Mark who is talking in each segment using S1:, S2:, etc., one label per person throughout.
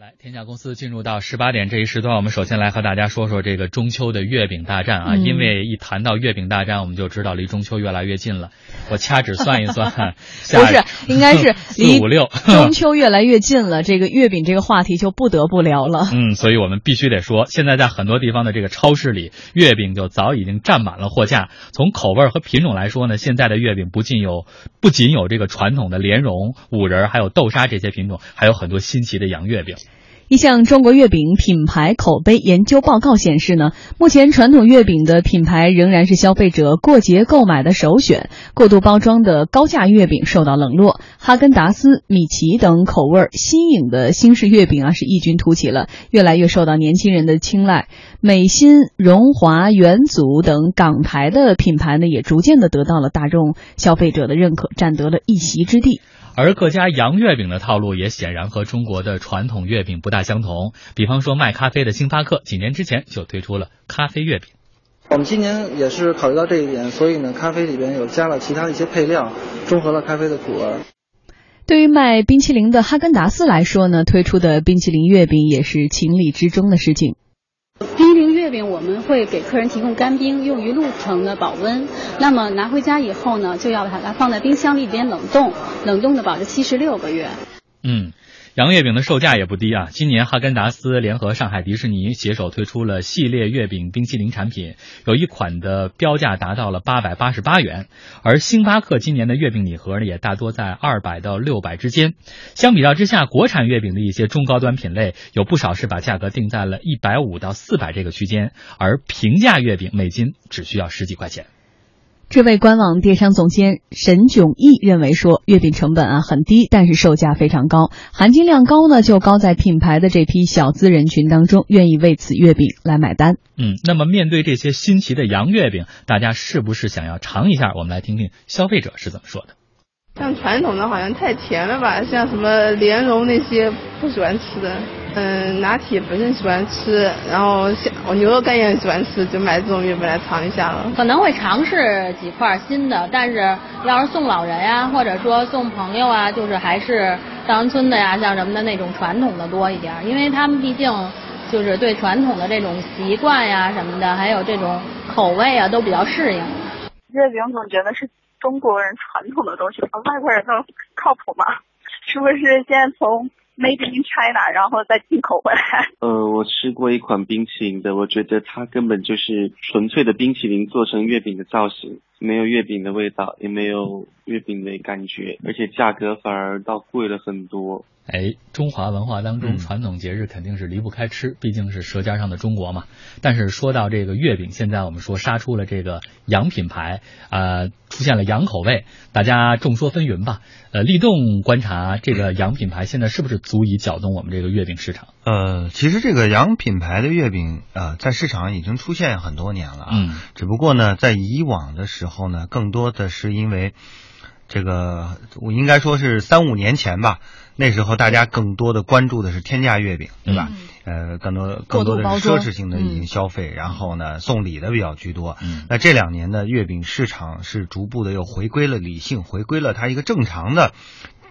S1: 来，天下公司进入到十八点这一时段，我们首先来和大家说说这个中秋的月饼大战啊。
S2: 嗯
S1: 因为一谈到月饼大战，我们就知道离中秋越来越近了。我掐指算一算，
S2: 不是，应该是离
S1: 四五六
S2: 中秋越来越近了，这个月饼这个话题就不得不聊了。
S1: 嗯，所以我们必须得说，现在在很多地方的这个超市里，月饼就早已经占满了货架。从口味和品种来说呢，现在的月饼不仅有不仅有这个传统的莲蓉、五仁，还有豆沙这些品种，还有很多新奇的洋月饼。
S2: 一项中国月饼品牌口碑研究报告显示呢，目前传统月饼的品牌仍然是消费者过节购买的首选，过度包装的高价月饼受到冷落。哈根达斯、米奇等口味新颖的新式月饼啊是异军突起了，越来越受到年轻人的青睐。美心、荣华、元祖等港台的品牌呢，也逐渐的得到了大众消费者的认可，占得了一席之地。
S1: 而各家洋月饼的套路也显然和中国的传统月饼不大相同。比方说卖咖啡的星巴克，几年之前就推出了咖啡月饼。
S3: 我们今年也是考虑到这一点，所以呢，咖啡里边有加了其他的一些配料，中和了咖啡的苦味。
S2: 对于卖冰淇淋的哈根达斯来说呢，推出的冰淇淋月饼也是情理之中的事情。
S4: 这边我们会给客人提供干冰，用于路程的保温。那么拿回家以后呢，就要把它放在冰箱里边冷冻，冷冻的保质期是六个月。
S1: 嗯，洋月饼的售价也不低啊！今年哈根达斯联合上海迪士尼携手推出了系列月饼冰淇淋产品，有一款的标价达到了八百八十八元，而星巴克今年的月饼礼盒呢也大多在二百到六百之间。相比较之下，国产月饼的一些中高端品类有不少是把价格定在了一百五到四百这个区间，而平价月饼每斤只需要十几块钱。
S2: 这位官网电商总监沈炯义认为说，月饼成本啊很低，但是售价非常高，含金量高呢就高在品牌的这批小资人群当中愿意为此月饼来买单。
S1: 嗯，那么面对这些新奇的洋月饼，大家是不是想要尝一下？我们来听听消费者是怎么说的。
S5: 像传统的好像太甜了吧，像什么莲蓉那些不喜欢吃的。嗯，拿铁本身喜欢吃，然后像我牛肉干也很喜欢吃，就买这种月饼来尝一下了。
S6: 可能会尝试几块新的，但是要是送老人呀、或者说送朋友啊，就是还是稻香村的呀，像什么的那种传统的多一点，因为他们毕竟就是对传统的这种习惯呀什么的，还有这种口味啊都比较适应。
S7: 月饼总觉得是中国人传统的东西，外国人都靠谱吗？是不是先从 Made in China，然后再进口回来？
S8: 呃，我吃过一款冰淇淋的，我觉得它根本就是纯粹的冰淇淋做成月饼的造型，没有月饼的味道，也没有月饼的感觉，而且价格反而倒贵了很多。
S1: 哎，中华文化当中，传统节日肯定是离不开吃，毕竟是舌尖上的中国嘛。但是说到这个月饼，现在我们说杀出了这个洋品牌，呃，出现了洋口味，大家众说纷纭吧。呃，立动观察这个洋品牌现在是不是足以搅动我们这个月饼市场？
S9: 呃，其实这个洋品牌的月饼，呃，在市场已经出现很多年了啊。
S1: 嗯，
S9: 只不过呢，在以往的时候呢，更多的是因为这个，我应该说是三五年前吧，那时候大家更多的关注的是天价月饼，对吧？呃，更多更多的是奢侈性的一种消费，然后呢，送礼的比较居多。
S1: 嗯，
S9: 那这两年呢月饼市场是逐步的又回归了理性，回归了它一个正常的。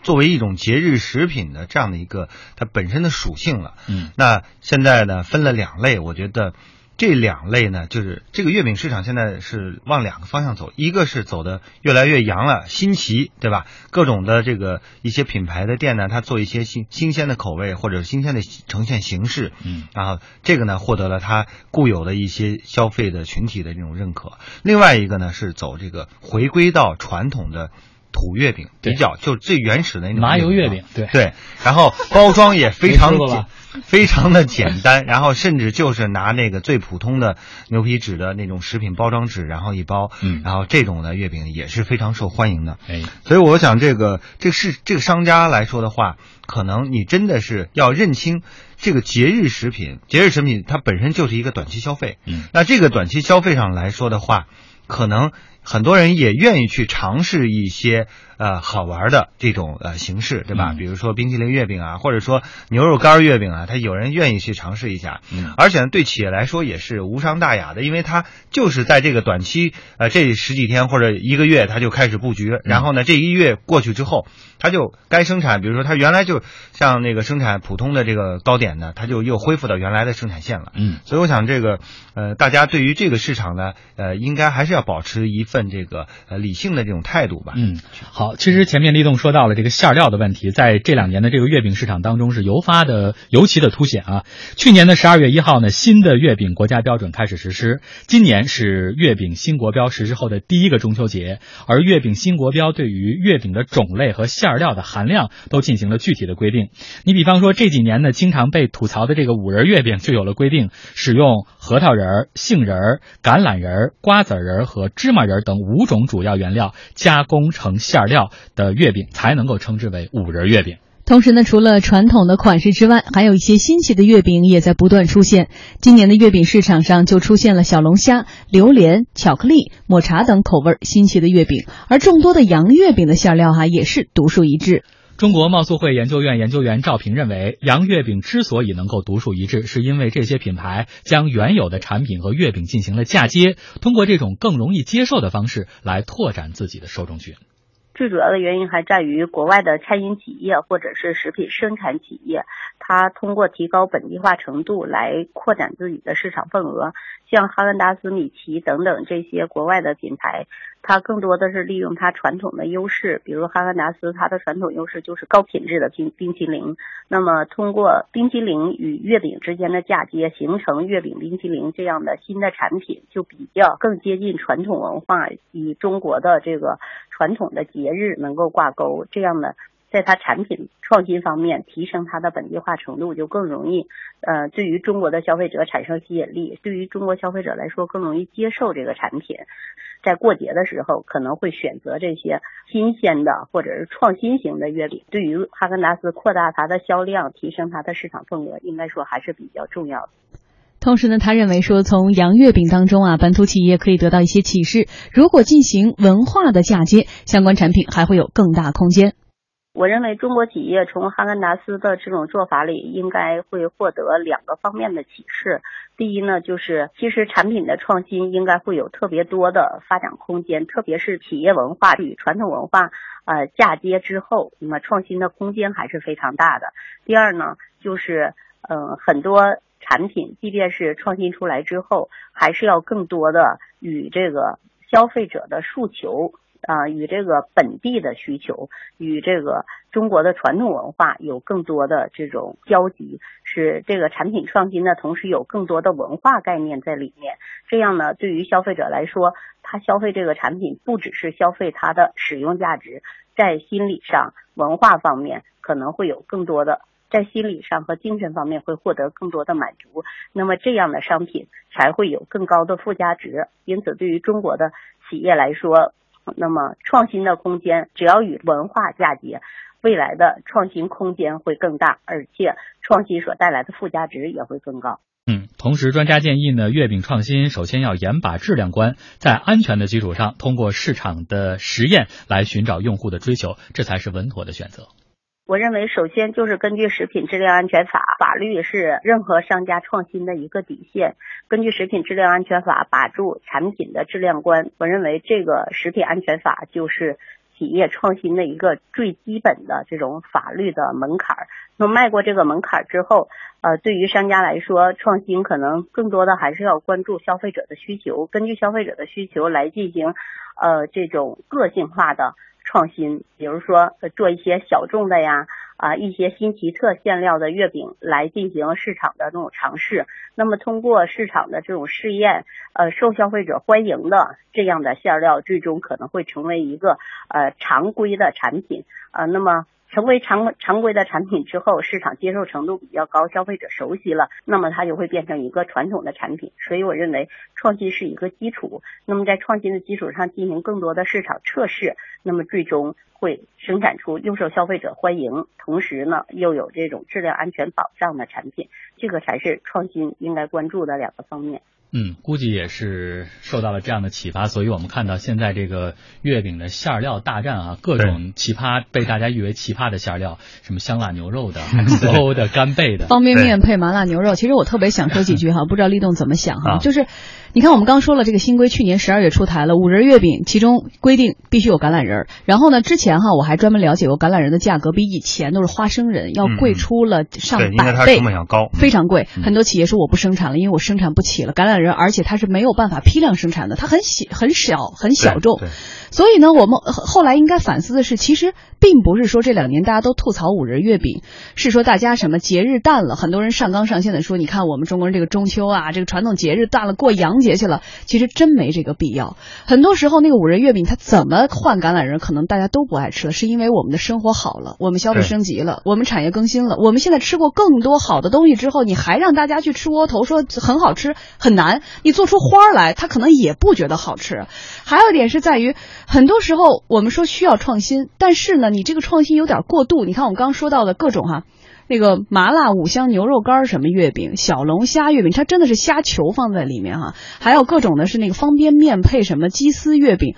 S9: 作为一种节日食品的这样的一个它本身的属性了，
S1: 嗯，
S9: 那现在呢分了两类，我觉得这两类呢，就是这个月饼市场现在是往两个方向走，一个是走的越来越洋了，新奇，对吧？各种的这个一些品牌的店呢，它做一些新新鲜的口味或者新鲜的呈现形式，
S1: 嗯，
S9: 然后这个呢获得了它固有的一些消费的群体的这种认可。另外一个呢是走这个回归到传统的。土月饼比较就最原始的那种
S1: 麻油月饼，对。
S9: 对，然后包装也非常 简，非常的简单，然后甚至就是拿那个最普通的牛皮纸的那种食品包装纸，然后一包，
S1: 嗯，
S9: 然后这种的月饼也是非常受欢迎的，
S1: 哎，
S9: 所以我想这个这个是这个商家来说的话，可能你真的是要认清这个节日食品，节日食品它本身就是一个短期消费，
S1: 嗯，
S9: 那这个短期消费上来说的话，可能。很多人也愿意去尝试一些呃好玩的这种呃形式，对吧？
S1: 嗯
S9: 比如说冰淇淋月饼啊，或者说牛肉干月饼啊，他有人愿意去尝试一下。
S1: 嗯
S9: 而且呢，对企业来说也是无伤大雅的，因为它就是在这个短期，呃，这十几天或者一个月，它就开始布局，然后呢，这一月过去之后，它就该生产，比如说它原来就像那个生产普通的这个糕点呢，它就又恢复到原来的生产线了。
S1: 嗯，
S9: 所以我想这个，呃，大家对于这个市场呢，呃，应该还是要保持一份问这个呃理性的这种态度吧。
S1: 嗯，好，其实前面立栋说到了这个馅料的问题，在这两年的这个月饼市场当中是尤发的尤其的凸显啊。去年的十二月一号呢，新的月饼国家标准开始实施，今年是月饼新国标实施后的第一个中秋节，而月饼新国标对于月饼的种类和馅料的含量都进行了具体的规定。你比方说这几年呢，经常被吐槽的这个五仁月饼就有了规定，使用核桃仁、杏仁、橄榄仁、瓜子仁和芝麻仁等五种主要原料加工成馅料的月饼才能够称之为五仁月饼。
S2: 同时呢，除了传统的款式之外，还有一些新奇的月饼也在不断出现。今年的月饼市场上就出现了小龙虾、榴莲、巧克力、抹茶等口味新奇的月饼，而众多的洋月饼的馅料哈、也是独树一帜。
S1: 中国贸促会研究院研究员赵平认为，洋月饼之所以能够独树一帜，是因为这些品牌将原有的产品和月饼进行了嫁接，通过这种更容易接受的方式来拓展自己的受众群。
S10: 最主要的原因还在于国外的餐饮企业或者是食品生产企业，它通过提高本地化程度来扩展自己的市场份额。像哈根达斯、米奇等等这些国外的品牌，它更多的是利用它传统的优势，比如哈根达斯，它的传统优势就是高品质的冰冰淇淋。那么通过冰淇淋与月饼之间的嫁接，形成月饼冰淇淋这样的新的产品，就比较更接近传统文化，与中国的这个传统的节日能够挂钩，这样的。在它产品创新方面提升它的本地化程度，就更容易，呃，对于中国的消费者产生吸引力，对于中国消费者来说更容易接受这个产品。在过节的时候，可能会选择这些新鲜的或者是创新型的月饼。对于哈根达斯扩大它的销量、提升它的市场份额，应该说还是比较重要的。
S2: 同时呢，他认为说，从洋月饼当中啊，本土企业可以得到一些启示。如果进行文化的嫁接，相关产品还会有更大空间。
S10: 我认为中国企业从哈根达斯的这种做法里，应该会获得两个方面的启示。第一呢，就是其实产品的创新应该会有特别多的发展空间，特别是企业文化与传统文化呃嫁接之后，那么创新的空间还是非常大的。第二呢，就是呃很多产品，即便是创新出来之后，还是要更多的与这个消费者的诉求。啊，与这个本地的需求，与这个中国的传统文化有更多的这种交集，使这个产品创新的同时有更多的文化概念在里面。这样呢，对于消费者来说，他消费这个产品不只是消费它的使用价值，在心理上、文化方面可能会有更多的。在心理上和精神方面会获得更多的满足，那么这样的商品才会有更高的附加值。因此，对于中国的企业来说，那么创新的空间只要与文化嫁接，未来的创新空间会更大，而且创新所带来的附加值也会更高。
S1: 嗯，同时专家建议呢，月饼创新首先要严把质量关，在安全的基础上，通过市场的实验来寻找用户的追求，这才是稳妥的选择。
S10: 我认为，首先就是根据《食品质量安全法》，法律是任何商家创新的一个底线。根据《食品质量安全法》把住产品的质量关，我认为这个《食品安全法》就是企业创新的一个最基本的这种法律的门槛儿。那迈过这个门槛儿之后，呃，对于商家来说，创新可能更多的还是要关注消费者的需求，根据消费者的需求来进行，呃，这种个性化的。创新，比如说做一些小众的呀，啊一些新奇特馅料的月饼来进行市场的这种尝试。那么通过市场的这种试验，呃受消费者欢迎的这样的馅料，最终可能会成为一个呃常规的产品、呃。那么。成为常常规的产品之后，市场接受程度比较高，消费者熟悉了，那么它就会变成一个传统的产品。所以我认为创新是一个基础。那么在创新的基础上进行更多的市场测试，那么最终会生产出又受消费者欢迎，同时呢又有这种质量安全保障的产品。这个才是创新应该关注的两个方面。
S1: 嗯，估计也是受到了这样的启发，所以我们看到现在这个月饼的馅料大战啊，各种奇葩被大家誉为奇葩的馅料，什么香辣牛肉的、馊的、干贝的，
S2: 方便面配麻辣牛肉。其实我特别想说几句哈，不知道立栋怎么想哈，
S1: 啊
S2: 就是。你看，我们刚说了，这个新规去年十二月出台了五仁月饼，其中规定必须有橄榄仁儿。然后呢，之前哈我还专门了解过橄榄仁的价格比以前都是花生仁要贵出了上
S9: 对，因为它
S2: 百倍
S9: 成，本要高。
S2: 非常贵。
S9: 嗯
S2: 很多企业说我不生产了，因为我生产不起了橄榄仁，而且它是没有办法批量生产的，它很小很小很小众。所以呢，我们后后来应该反思的是，其实并不是说这两年大家都吐槽五仁月饼，是说大家什么节日淡了，很多人上纲上线的说，你看我们中国人这个中秋啊，这个传统节日淡了，过洋节去了，其实真没这个必要。很多时候那个五仁月饼它怎么换橄榄仁，可能大家都不爱吃了，是因为我们的生活好了，我们消费升级了，我们产业更新了，我们现在吃过更多好的东西之后，你还让大家去吃窝头，说很好吃，很难。你做出花儿来，他可能也不觉得好吃。还有一点是在于，很多时候我们说需要创新，但是呢，你这个创新有点过度。你看我们刚刚说到的各种哈。那个麻辣五香牛肉干什么月饼，小龙虾月饼，它真的是虾球放在里面哈，还有各种的是那个方便面配什么鸡丝月饼，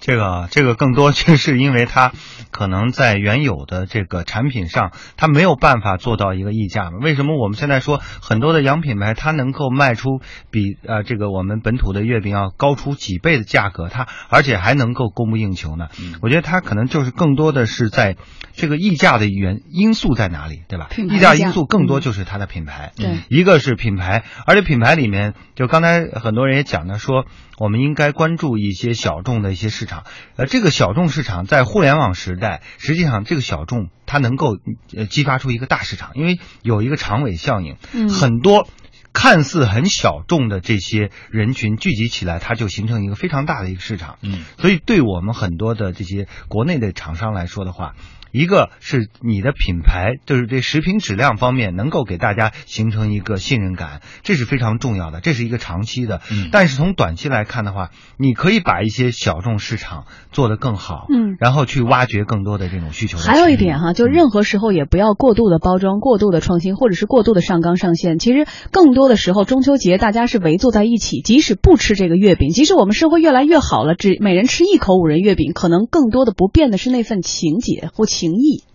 S9: 这个这个更多就是因为它可能在原有的这个产品上，它没有办法做到一个溢价嘛。为什么我们现在说很多的洋品牌它能够卖出比呃这个我们本土的月饼要高出几倍的价格，它而且还能够供不应求呢？我觉得它可能就是更多的是在这个溢价的原因素在哪里，对吧？溢价因素更多就是它的品牌，
S2: 对
S9: 一个是品牌，而且品牌里面，就刚才很多人也讲的说，我们应该关注一些小众的一些市场。呃，这个小众市场在互联网时代，实际上这个小众它能够呃激发出一个大市场，因为有一个长尾效应，
S2: 嗯
S9: 很多。看似很小众的这些人群聚集起来，它就形成一个非常大的一个市场。
S1: 嗯，
S9: 所以对我们很多的这些国内的厂商来说的话，一个是你的品牌，就是对食品质量方面能够给大家形成一个信任感，这是非常重要的，这是一个长期的。
S1: 嗯
S9: 但是从短期来看的话，你可以把一些小众市场做得更好，
S2: 嗯
S9: 然后去挖掘更多的这种需求
S2: 还有一点哈，就任何时候也不要过度的包装、过度的创新，或者是过度的上纲上线。其实更多的时候，中秋节大家是围坐在一起，即使不吃这个月饼，即使我们生活越来越好了，只每人吃一口五仁月饼，可能更多的不变的是那份情节或情谊。